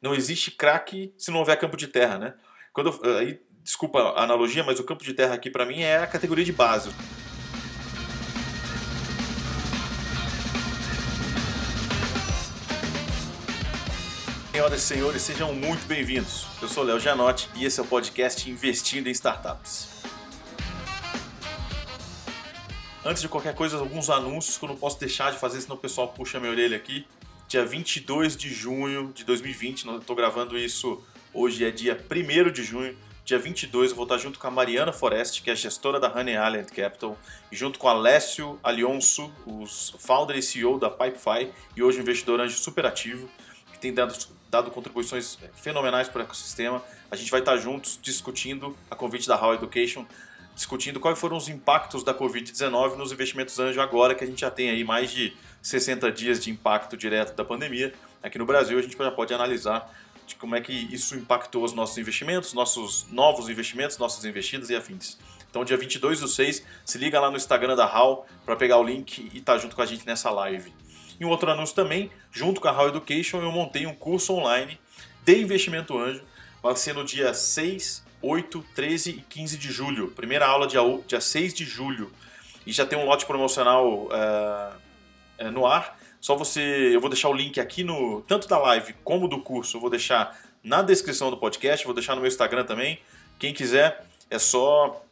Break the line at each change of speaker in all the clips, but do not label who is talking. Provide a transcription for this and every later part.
Não existe craque se não houver campo de terra, né? Quando eu, aí, desculpa a analogia, mas o campo de terra aqui para mim é a categoria de base. Senhoras e senhores, sejam muito bem-vindos. Eu sou Léo Gianotti e esse é o podcast Investindo em Startups. Antes de qualquer coisa, alguns anúncios que eu não posso deixar de fazer, senão o pessoal puxa minha orelha aqui. Dia 22 de junho de 2020, eu estou gravando isso hoje, é dia 1 de junho. Dia 22 eu vou estar junto com a Mariana Forest, que é gestora da Honey Island Capital, e junto com o Alessio Alionso, os founder e CEO da Pipefy, e hoje investidor anjo super ativo, que tem dado, dado contribuições fenomenais para o ecossistema. A gente vai estar juntos discutindo a convite da How Education discutindo quais foram os impactos da Covid-19 nos investimentos anjo agora que a gente já tem aí mais de 60 dias de impacto direto da pandemia. Aqui no Brasil a gente já pode analisar de como é que isso impactou os nossos investimentos, nossos novos investimentos, nossas investidas e afins. Então, dia 22 do 6, se liga lá no Instagram da HAL para pegar o link e estar tá junto com a gente nessa live. E um outro anúncio também, junto com a HAL Education, eu montei um curso online de investimento anjo. Vai ser no dia 6 8, 13 e 15 de julho. Primeira aula dia, dia 6 de julho. E já tem um lote promocional uh, no ar. Só você. Eu vou deixar o link aqui no. Tanto da live como do curso, eu vou deixar na descrição do podcast, vou deixar no meu Instagram também. Quem quiser, é só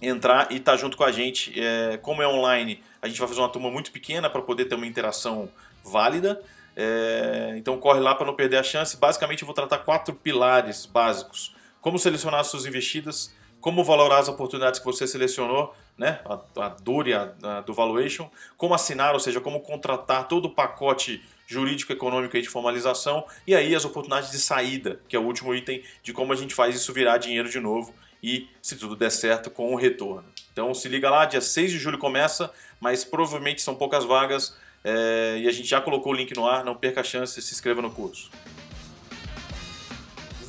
entrar e estar tá junto com a gente. É, como é online, a gente vai fazer uma turma muito pequena para poder ter uma interação válida. É, então corre lá para não perder a chance. Basicamente eu vou tratar quatro pilares básicos como selecionar as suas investidas, como valorar as oportunidades que você selecionou, né? a, a dor a, a, do valuation, como assinar, ou seja, como contratar todo o pacote jurídico, econômico de formalização, e aí as oportunidades de saída, que é o último item de como a gente faz isso virar dinheiro de novo e, se tudo der certo, com o retorno. Então se liga lá, dia 6 de julho começa, mas provavelmente são poucas vagas é, e a gente já colocou o link no ar, não perca a chance, se inscreva no curso.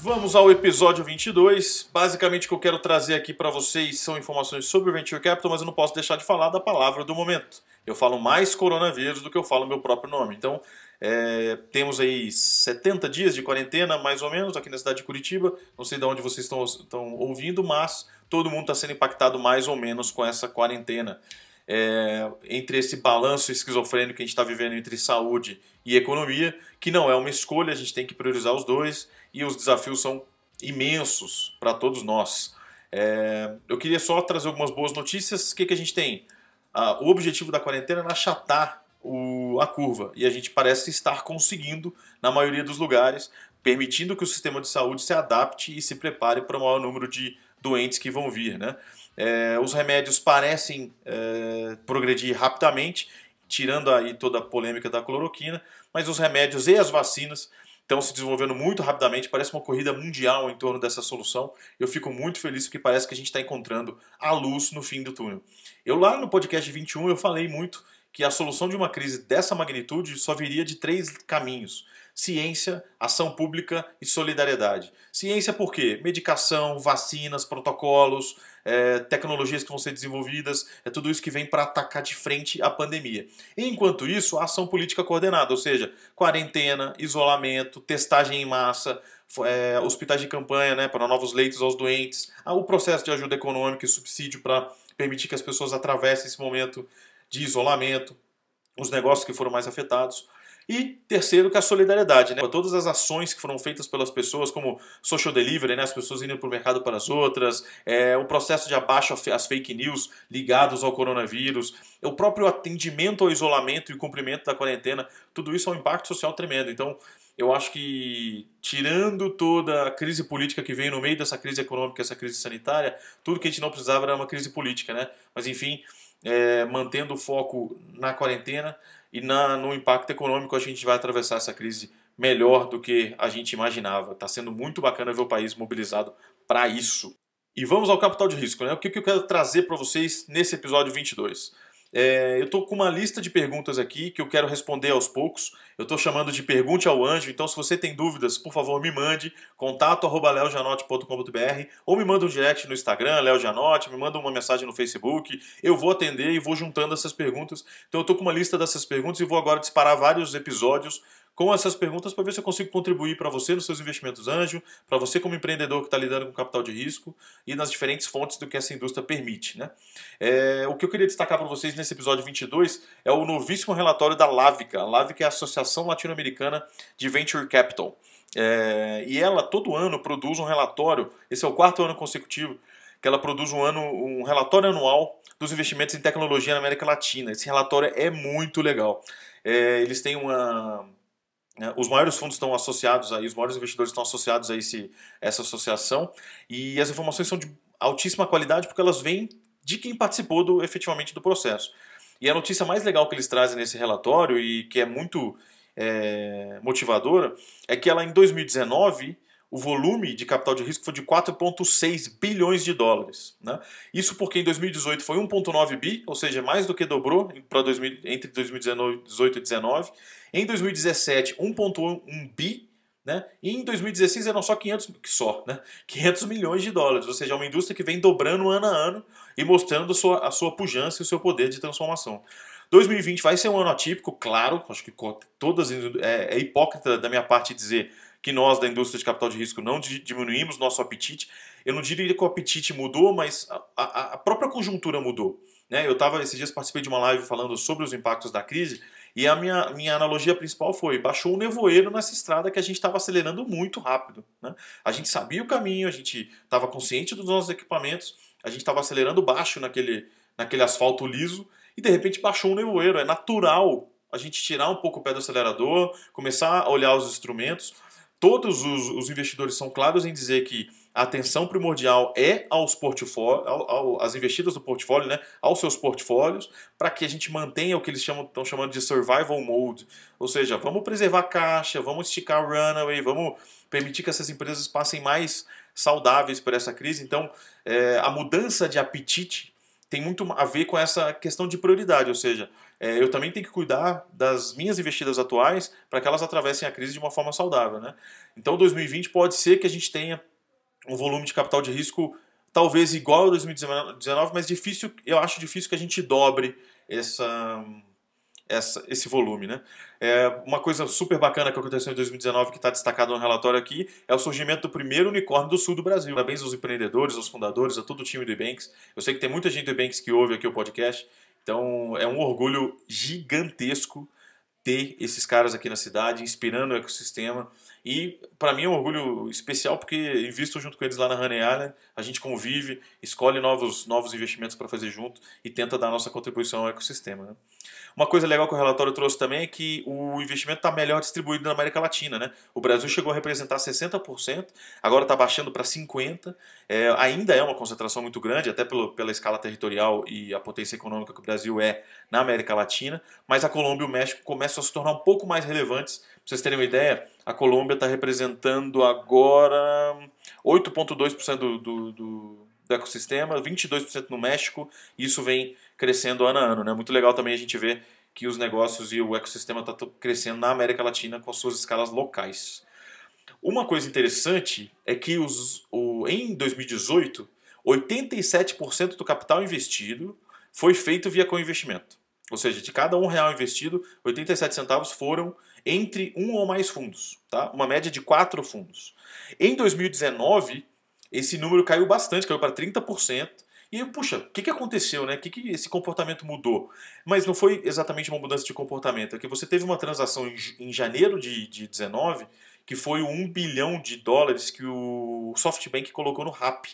Vamos ao episódio 22. Basicamente, o que eu quero trazer aqui para vocês são informações sobre o Venture Capital, mas eu não posso deixar de falar da palavra do momento. Eu falo mais coronavírus do que eu falo meu próprio nome. Então, é, temos aí 70 dias de quarentena, mais ou menos, aqui na cidade de Curitiba. Não sei de onde vocês estão, estão ouvindo, mas todo mundo está sendo impactado mais ou menos com essa quarentena. É, entre esse balanço esquizofrênico que a gente está vivendo entre saúde e economia, que não é uma escolha, a gente tem que priorizar os dois e os desafios são imensos para todos nós. É, eu queria só trazer algumas boas notícias. O que, que a gente tem? Ah, o objetivo da quarentena é achatar o, a curva e a gente parece estar conseguindo na maioria dos lugares, permitindo que o sistema de saúde se adapte e se prepare para o maior número de doentes que vão vir. Né? É, os remédios parecem é, progredir rapidamente, tirando aí toda a polêmica da cloroquina, mas os remédios e as vacinas estão se desenvolvendo muito rapidamente, parece uma corrida mundial em torno dessa solução. Eu fico muito feliz porque parece que a gente está encontrando a luz no fim do túnel. Eu lá no podcast 21 eu falei muito que a solução de uma crise dessa magnitude só viria de três caminhos: ciência, ação pública e solidariedade. Ciência por quê? Medicação, vacinas, protocolos, é, tecnologias que vão ser desenvolvidas, é tudo isso que vem para atacar de frente a pandemia. Enquanto isso, a ação política coordenada, ou seja, quarentena, isolamento, testagem em massa, é, hospitais de campanha né, para novos leitos aos doentes, o processo de ajuda econômica e subsídio para permitir que as pessoas atravessem esse momento de isolamento, os negócios que foram mais afetados. E terceiro, que a solidariedade, né? Todas as ações que foram feitas pelas pessoas, como social delivery, né? as pessoas indo para o mercado para as outras, é, o processo de abaixo às fake news ligados ao coronavírus, o próprio atendimento ao isolamento e cumprimento da quarentena, tudo isso é um impacto social tremendo. Então, eu acho que, tirando toda a crise política que veio no meio dessa crise econômica, essa crise sanitária, tudo que a gente não precisava era uma crise política, né? Mas, enfim, é, mantendo o foco na quarentena, e na, no impacto econômico a gente vai atravessar essa crise melhor do que a gente imaginava. Está sendo muito bacana ver o país mobilizado para isso. E vamos ao capital de risco, né? O que, que eu quero trazer para vocês nesse episódio 22? É, eu estou com uma lista de perguntas aqui que eu quero responder aos poucos. Eu estou chamando de Pergunte ao Anjo, então se você tem dúvidas, por favor, me mande contato@leojanote.com.br ou me manda um direct no Instagram, Leo Janote, me manda uma mensagem no Facebook. Eu vou atender e vou juntando essas perguntas. Então eu estou com uma lista dessas perguntas e vou agora disparar vários episódios com essas perguntas para ver se eu consigo contribuir para você nos seus investimentos anjo, para você como empreendedor que está lidando com capital de risco e nas diferentes fontes do que essa indústria permite. Né? É, o que eu queria destacar para vocês nesse episódio 22 é o novíssimo relatório da Lavica. A Lavica é a Associação Latino-Americana de Venture Capital. É, e ela todo ano produz um relatório, esse é o quarto ano consecutivo, que ela produz um, ano, um relatório anual dos investimentos em tecnologia na América Latina. Esse relatório é muito legal. É, eles têm uma. Né, os maiores fundos estão associados aí, os maiores investidores estão associados a esse, essa associação e as informações são de altíssima qualidade porque elas vêm de quem participou do, efetivamente do processo. E a notícia mais legal que eles trazem nesse relatório e que é muito é, motivadora é que ela em 2019 o volume de capital de risco foi de 4,6 bilhões de dólares. Né? Isso porque em 2018 foi 1,9 bi, ou seja, mais do que dobrou para entre 2018 e 2019. Em 2017, 1,1 bi. Né? E em 2016 eram só 500, só, né? 500 milhões de dólares, ou seja, é uma indústria que vem dobrando ano a ano e mostrando a sua, a sua pujança e o seu poder de transformação. 2020 vai ser um ano atípico, claro, acho que todas é, é hipócrita da minha parte dizer que nós da indústria de capital de risco não diminuímos nosso apetite. Eu não diria que o apetite mudou, mas a, a, a própria conjuntura mudou. Né? Eu estava esses dias participei de uma live falando sobre os impactos da crise e a minha, minha analogia principal foi baixou um nevoeiro nessa estrada que a gente estava acelerando muito rápido. Né? A gente sabia o caminho, a gente estava consciente dos nossos equipamentos, a gente estava acelerando baixo naquele, naquele asfalto liso e de repente baixou um nevoeiro. É natural a gente tirar um pouco o pé do acelerador, começar a olhar os instrumentos todos os, os, investidores são claros em dizer que a atenção primordial é aos portfólios, ao, ao, às investidas do portfólio, né, aos seus portfólios, para que a gente mantenha o que eles estão chamando de survival mode. Ou seja, vamos preservar caixa, vamos esticar runaway, vamos permitir que essas empresas passem mais saudáveis por essa crise. Então, é, a mudança de apetite tem muito a ver com essa questão de prioridade, ou seja, é, eu também tenho que cuidar das minhas investidas atuais para que elas atravessem a crise de uma forma saudável. Né? Então 2020 pode ser que a gente tenha um volume de capital de risco talvez igual ao 2019, mas difícil, eu acho difícil que a gente dobre essa, essa, esse volume. Né? É, uma coisa super bacana que aconteceu em 2019, que está destacado no relatório aqui, é o surgimento do primeiro unicórnio do sul do Brasil. Parabéns aos empreendedores, aos fundadores, a todo o time do Ebanks. Eu sei que tem muita gente do Ebanks que ouve aqui o podcast, então é um orgulho gigantesco ter esses caras aqui na cidade, inspirando o ecossistema. E para mim é um orgulho especial porque invisto junto com eles lá na Honey Island, a gente convive, escolhe novos, novos investimentos para fazer junto e tenta dar nossa contribuição ao ecossistema. Né? Uma coisa legal que o relatório trouxe também é que o investimento está melhor distribuído na América Latina. Né? O Brasil chegou a representar 60%, agora está baixando para 50%. É, ainda é uma concentração muito grande, até pelo, pela escala territorial e a potência econômica que o Brasil é na América Latina, mas a Colômbia e o México começam a se tornar um pouco mais relevantes. Vocês terem uma ideia, a Colômbia está representando agora 8,2% do, do, do, do ecossistema, 22% no México, e isso vem crescendo ano a ano. Né? Muito legal também a gente ver que os negócios e o ecossistema está crescendo na América Latina com suas escalas locais. Uma coisa interessante é que os, o, em 2018, 87% do capital investido foi feito via co-investimento. Ou seja, de cada um real investido, 87 centavos foram entre um ou mais fundos, tá? Uma média de quatro fundos. Em 2019, esse número caiu bastante, caiu para 30%. E puxa, o que, que aconteceu, né? O que, que esse comportamento mudou? Mas não foi exatamente uma mudança de comportamento, é que você teve uma transação em, janeiro de, de 19 que foi o 1 bilhão de dólares que o SoftBank colocou no RAP.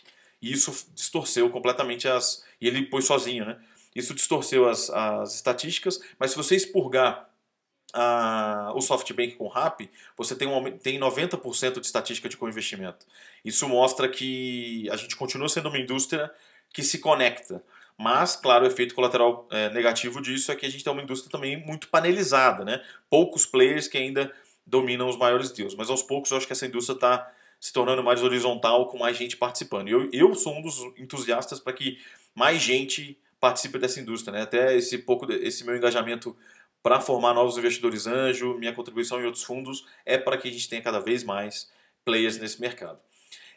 E isso distorceu completamente as. E ele pôs sozinho, né? Isso distorceu as, as estatísticas, mas se você expurgar a, o SoftBank com o RAP, você tem, um, tem 90% de estatística de co-investimento. Isso mostra que a gente continua sendo uma indústria que se conecta. Mas, claro, o efeito colateral é, negativo disso é que a gente tem uma indústria também muito panelizada, né? Poucos players que ainda dominam os maiores deals. Mas aos poucos eu acho que essa indústria está se tornando mais horizontal, com mais gente participando. Eu, eu sou um dos entusiastas para que mais gente participe dessa indústria. Né? Até esse pouco esse meu engajamento para formar novos investidores anjo, minha contribuição em outros fundos é para que a gente tenha cada vez mais players nesse mercado.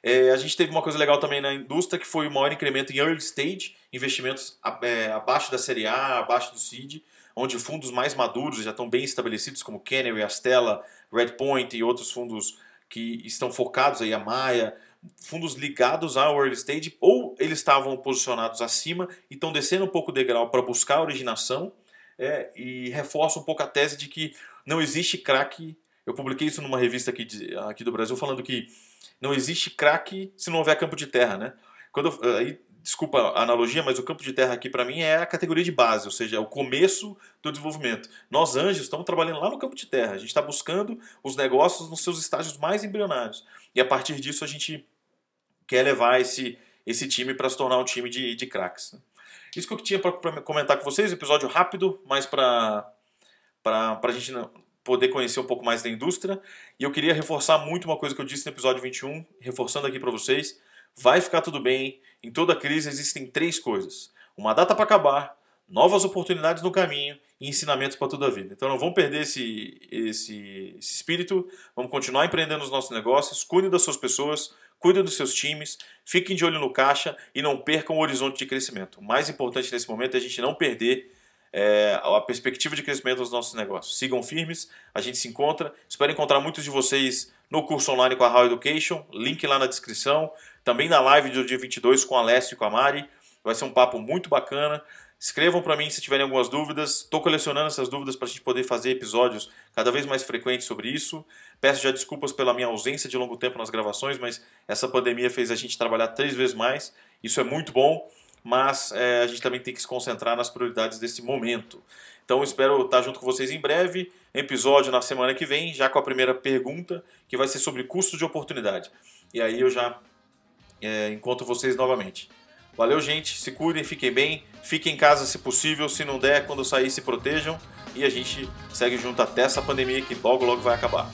É, a gente teve uma coisa legal também na indústria que foi o maior incremento em early stage, investimentos é, abaixo da série A, abaixo do seed, onde fundos mais maduros já estão bem estabelecidos, como Canary, Astella, Redpoint e outros fundos que estão focados aí, a Maia, fundos ligados ao early stage, ou eles estavam posicionados acima e estão descendo um pouco o degrau para buscar a originação, é, e reforça um pouco a tese de que não existe craque. Eu publiquei isso numa revista aqui, de, aqui do Brasil falando que não existe craque se não houver campo de terra, né? Quando aí, desculpa a analogia, mas o campo de terra aqui para mim é a categoria de base, ou seja, é o começo do desenvolvimento. Nós, anjos, estamos trabalhando lá no campo de terra. A gente está buscando os negócios nos seus estágios mais embrionários. E a partir disso a gente quer levar esse, esse time para se tornar um time de, de craques. Né? Isso que eu tinha para comentar com vocês, episódio rápido, mas para a gente poder conhecer um pouco mais da indústria. E eu queria reforçar muito uma coisa que eu disse no episódio 21, reforçando aqui para vocês. Vai ficar tudo bem. Em toda crise existem três coisas: uma data para acabar, novas oportunidades no caminho e ensinamentos para toda a vida. Então não vamos perder esse, esse, esse espírito, vamos continuar empreendendo os nossos negócios, cuide das suas pessoas, cuidem dos seus times, fiquem de olho no caixa e não percam o horizonte de crescimento. O mais importante nesse momento é a gente não perder é, a perspectiva de crescimento dos nossos negócios. Sigam firmes, a gente se encontra. Espero encontrar muitos de vocês no curso online com a How Education, link lá na descrição. Também na live do dia 22 com a Alessio e com a Mari. Vai ser um papo muito bacana. Escrevam para mim se tiverem algumas dúvidas. Estou colecionando essas dúvidas para a gente poder fazer episódios cada vez mais frequentes sobre isso. Peço já desculpas pela minha ausência de longo tempo nas gravações, mas essa pandemia fez a gente trabalhar três vezes mais. Isso é muito bom, mas é, a gente também tem que se concentrar nas prioridades desse momento. Então espero estar junto com vocês em breve. Episódio na semana que vem, já com a primeira pergunta, que vai ser sobre custo de oportunidade. E aí eu já é, encontro vocês novamente. Valeu, gente. Se cuidem, fiquem bem. Fiquem em casa se possível. Se não der, quando sair, se protejam. E a gente segue junto até essa pandemia que logo, logo vai acabar.